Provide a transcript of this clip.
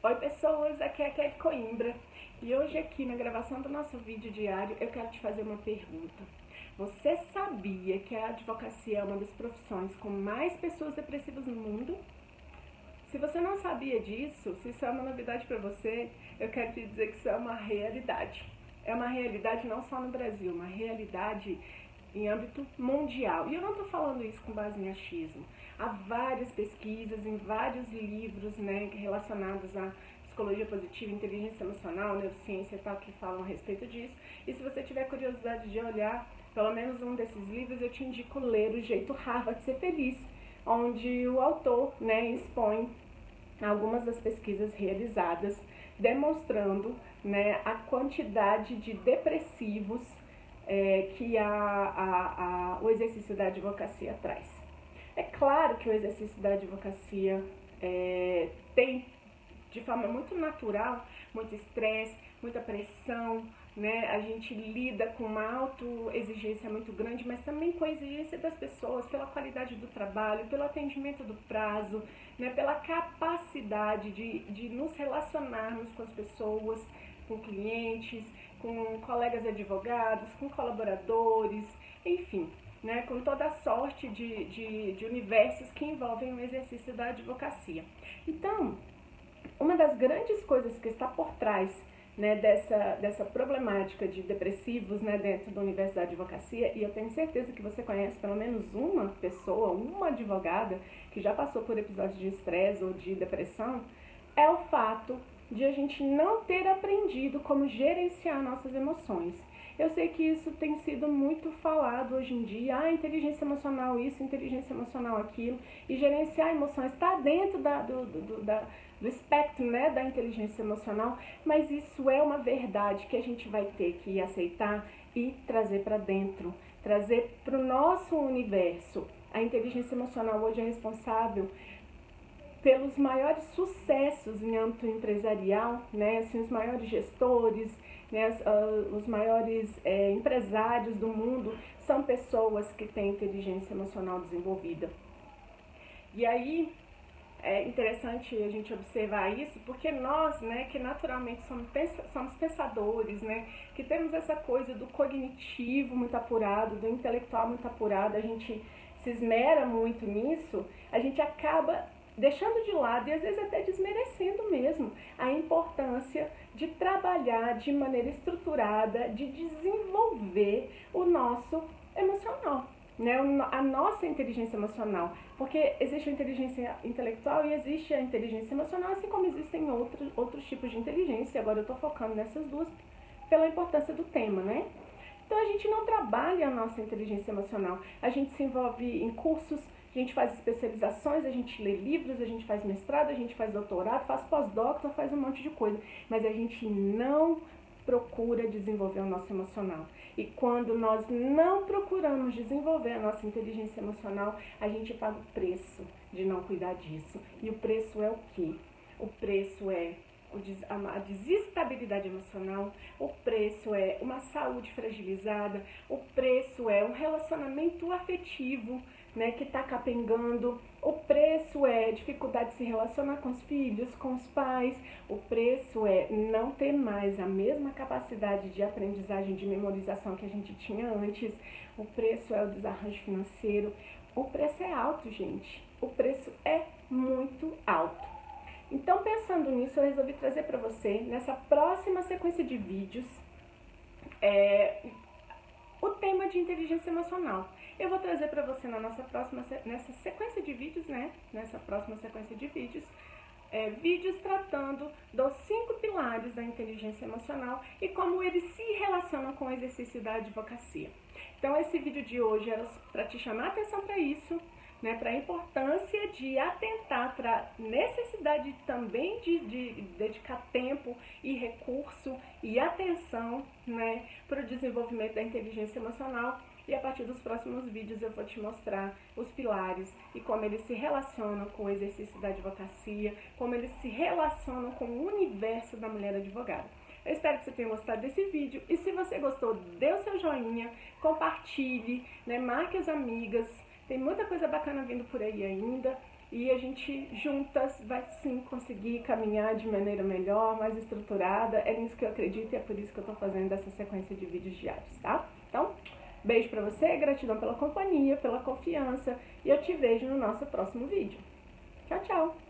Oi pessoas, aqui é a Kelly Coimbra e hoje aqui na gravação do nosso vídeo diário eu quero te fazer uma pergunta. Você sabia que a advocacia é uma das profissões com mais pessoas depressivas no mundo? Se você não sabia disso, se isso é uma novidade para você, eu quero te dizer que isso é uma realidade. É uma realidade não só no Brasil, uma realidade em âmbito mundial. E eu não estou falando isso com base em achismo. Há várias pesquisas em vários livros né, relacionados à psicologia positiva, inteligência emocional, neurociência e tal, que falam a respeito disso. E se você tiver curiosidade de olhar pelo menos um desses livros, eu te indico ler O Jeito Harvard de Ser Feliz, onde o autor né, expõe algumas das pesquisas realizadas demonstrando né, a quantidade de depressivos é, que a, a, a, o exercício da advocacia traz. É claro que o exercício da advocacia é, tem, de forma muito natural, muito estresse, muita pressão, né? A gente lida com uma auto-exigência muito grande, mas também com a exigência das pessoas pela qualidade do trabalho, pelo atendimento do prazo, né? pela capacidade de, de nos relacionarmos com as pessoas, com clientes, com colegas advogados, com colaboradores, enfim, né, com toda a sorte de, de, de universos que envolvem o exercício da advocacia. Então, uma das grandes coisas que está por trás né, dessa, dessa problemática de depressivos né, dentro do universo da advocacia, e eu tenho certeza que você conhece pelo menos uma pessoa, uma advogada que já passou por episódios de estresse ou de depressão, é o fato de a gente não ter aprendido como gerenciar nossas emoções. Eu sei que isso tem sido muito falado hoje em dia, ah, inteligência emocional isso, inteligência emocional aquilo, e gerenciar emoções está dentro da, do, do, da, do espectro né, da inteligência emocional, mas isso é uma verdade que a gente vai ter que aceitar e trazer para dentro, trazer para o nosso universo. A inteligência emocional hoje é responsável pelos maiores sucessos em âmbito empresarial, né, assim, os maiores gestores, né, os, uh, os maiores é, empresários do mundo são pessoas que têm inteligência emocional desenvolvida. E aí é interessante a gente observar isso, porque nós, né, que naturalmente somos, somos pensadores, né, que temos essa coisa do cognitivo muito apurado, do intelectual muito apurado, a gente se esmera muito nisso, a gente acaba deixando de lado e às vezes até desmerecendo mesmo a importância de trabalhar de maneira estruturada, de desenvolver o nosso emocional, né? a nossa inteligência emocional. Porque existe a inteligência intelectual e existe a inteligência emocional, assim como existem outros, outros tipos de inteligência. Agora eu estou focando nessas duas pela importância do tema, né? Então a gente não trabalha a nossa inteligência emocional. A gente se envolve em cursos, a gente faz especializações, a gente lê livros, a gente faz mestrado, a gente faz doutorado, faz pós-doutor, faz um monte de coisa. Mas a gente não procura desenvolver o nosso emocional. E quando nós não procuramos desenvolver a nossa inteligência emocional, a gente paga o preço de não cuidar disso. E o preço é o quê? O preço é a desestabilidade emocional, o preço é uma saúde fragilizada, o preço é um relacionamento afetivo né, que está capengando. O preço é dificuldade de se relacionar com os filhos, com os pais. O preço é não ter mais a mesma capacidade de aprendizagem, de memorização que a gente tinha antes. O preço é o desarranjo financeiro. O preço é alto, gente. O preço é muito alto. Então, pensando nisso, eu resolvi trazer para você, nessa próxima sequência de vídeos, é, o tema de inteligência emocional. Eu vou trazer para você na nossa próxima, nessa sequência de vídeos, né? Nessa próxima sequência de vídeos, é, vídeos tratando dos cinco pilares da inteligência emocional e como eles se relacionam com o exercício da advocacia. Então, esse vídeo de hoje era para te chamar a atenção para isso, né, para a importância de atentar para a necessidade também de, de, dedicar tempo e recurso e atenção né, para o desenvolvimento da inteligência emocional. E a partir dos próximos vídeos eu vou te mostrar os pilares e como eles se relacionam com o exercício da advocacia, como eles se relacionam com o universo da mulher advogada. Eu espero que você tenha gostado desse vídeo e se você gostou, dê o seu joinha, compartilhe, né, marque as amigas, tem muita coisa bacana vindo por aí ainda. e a gente juntas vai sim conseguir caminhar de maneira melhor, mais estruturada. É nisso que eu acredito e é por isso que eu tô fazendo essa sequência de vídeos diários, tá? Então, beijo pra você, gratidão pela companhia, pela confiança e eu te vejo no nosso próximo vídeo. Tchau, tchau!